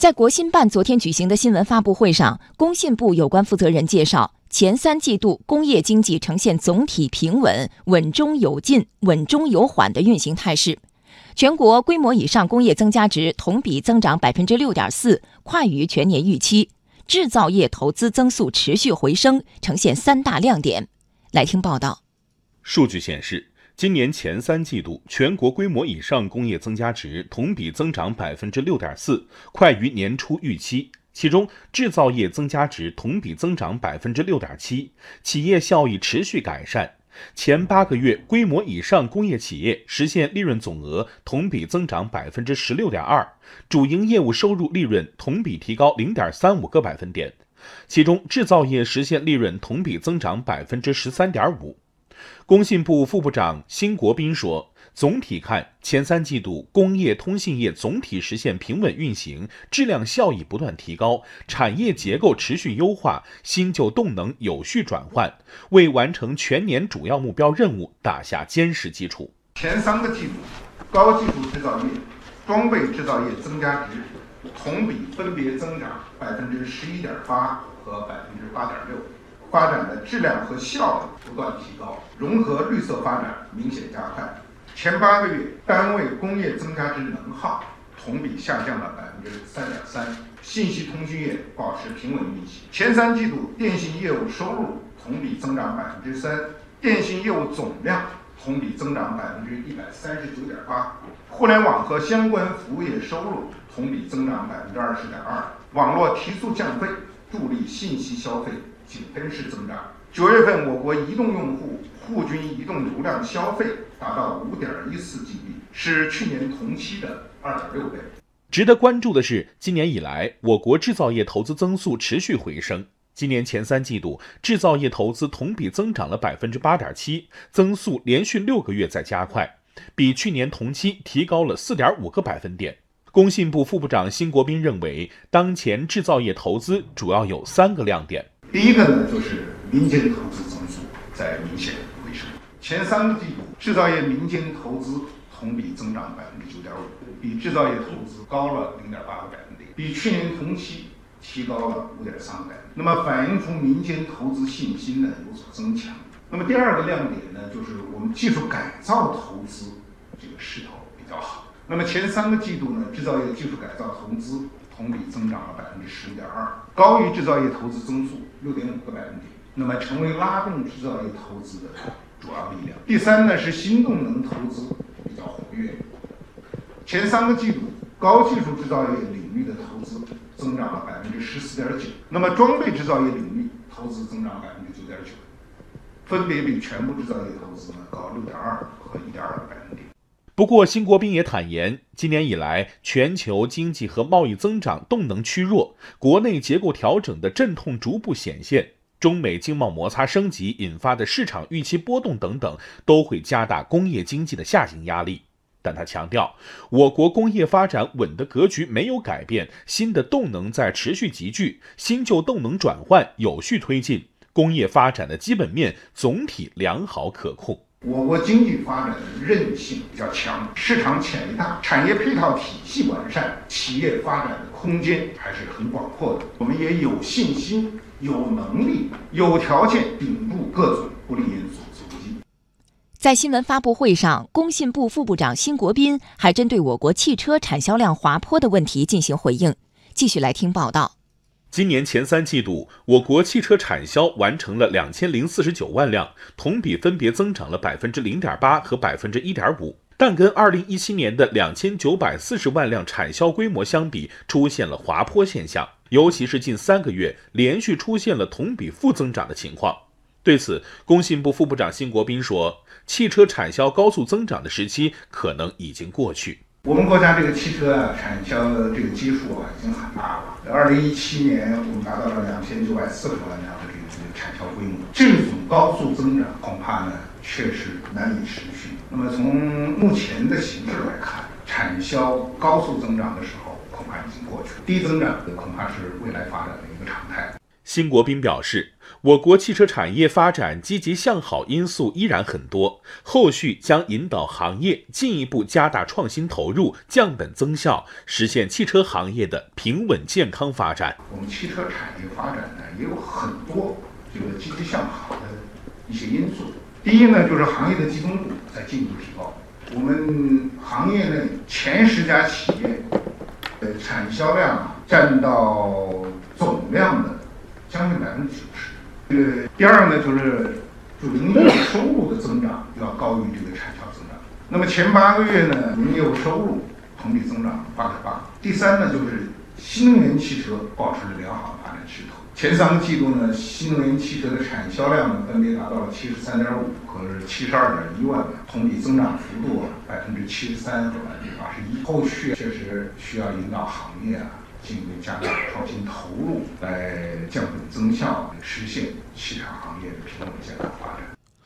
在国新办昨天举行的新闻发布会上，工信部有关负责人介绍，前三季度工业经济呈现总体平稳、稳中有进、稳中有缓的运行态势。全国规模以上工业增加值同比增长百分之六点四，快于全年预期。制造业投资增速持续回升，呈现三大亮点。来听报道。数据显示。今年前三季度，全国规模以上工业增加值同比增长百分之六点四，快于年初预期。其中，制造业增加值同比增长百分之六点七，企业效益持续改善。前八个月，规模以上工业企业实现利润总额同比增长百分之十六点二，主营业务收入利润同比提高零点三五个百分点。其中，制造业实现利润同比增长百分之十三点五。工信部副部长辛国斌说：“总体看，前三季度工业通信业总体实现平稳运行，质量效益不断提高，产业结构持续优化，新旧动能有序转换，为完成全年主要目标任务打下坚实基础。前三个季度，高技术制造业、装备制造业增加值同比分别增长百分之十一点八和百分之八点六。”发展的质量和效率不断提高，融合绿色发展明显加快。前八个月，单位工业增加值能耗同比下降了百分之三点三，信息通讯业保持平稳运行。前三季度，电信业务收入同比增长百分之三，电信业务总量同比增长百分之一百三十九点八，互联网和相关服务业收入同比增长百分之二十点二，网络提速降费，助力信息消费。紧跟式增长。九月份，我国移动用户户均移动流量消费达到五点一四 GB，是去年同期的二点六倍。值得关注的是，今年以来，我国制造业投资增速持续回升。今年前三季度，制造业投资同比增长了百分之八点七，增速连续六个月在加快，比去年同期提高了四点五个百分点。工信部副部长辛国斌认为，当前制造业投资主要有三个亮点。第一个呢，就是民间投资增速在明显回升。前三个季度，制造业民间投资同比增长百分之九点五，比制造业投资高了零点八个百分点，比去年同期提高了五点三个百分点。那么反映出民间投资信心呢有所增强。那么第二个亮点呢，就是我们技术改造投资这个势头比较好。那么前三个季度呢，制造业技术改造投资。同比增长了百分之十五点二，高于制造业投资增速六点五个百分点，那么成为拉动制造业投资的主要力量。第三呢是新动能投资比较活跃，前三个季度高技术制造业领域的投资增长了百分之十四点九，那么装备制造业领域投资增长百分之九点九，分别比全部制造业投资呢高六点二和一点二个百分点。不过，辛国斌也坦言，今年以来，全球经济和贸易增长动能趋弱，国内结构调整的阵痛逐步显现，中美经贸摩擦升级引发的市场预期波动等等，都会加大工业经济的下行压力。但他强调，我国工业发展稳的格局没有改变，新的动能在持续集聚，新旧动能转换有序推进，工业发展的基本面总体良好可控。我国经济发展的韧性比较强，市场潜力大，产业配套体系完善，企业发展的空间还是很广阔的。我们也有信心、有能力、有条件顶住各种不利因素阻击。在新闻发布会上，工信部副部长辛国斌还针对我国汽车产销量滑坡的问题进行回应。继续来听报道。今年前三季度，我国汽车产销完成了两千零四十九万辆，同比分别增长了百分之零点八和百分之一点五，但跟二零一七年的两千九百四十万辆产销规模相比，出现了滑坡现象，尤其是近三个月连续出现了同比负增长的情况。对此，工信部副部长辛国斌说：“汽车产销高速增长的时期可能已经过去。”我们国家这个汽车啊产销的这个基数啊已经很大了。二零一七年我们达到了两千九百四十万辆的这个这个产销规模，这种高速增长恐怕呢确实难以持续。那么从目前的形势来看，产销高速增长的时候恐怕已经过去了，低增长恐怕是未来发展的一个常态。辛国斌表示，我国汽车产业发展积极向好因素依然很多，后续将引导行业进一步加大创新投入，降本增效，实现汽车行业的平稳健康发展。我们汽车产业发展呢，也有很多这个积极向好的一些因素。第一呢，就是行业的集中度在进一步提高。我们行业内前十家企业，呃，产销量占到总量的将近百分之九这个第二呢，就是主营业务收入的增长要高于这个产销增长。那么前八个月呢，营业收入同比增长八点八。第三呢，就是新能源汽车保持了良好的发展势头。前三个季度呢，新能源汽车的产销量呢，分别达到了七十三点五和七十二点一万辆，同比增长幅度啊百分之七十三和百分之八十一。后续确实需要引导行业啊，进一步加大创新投入，来降本增效，实现汽车行业的平稳健康发展。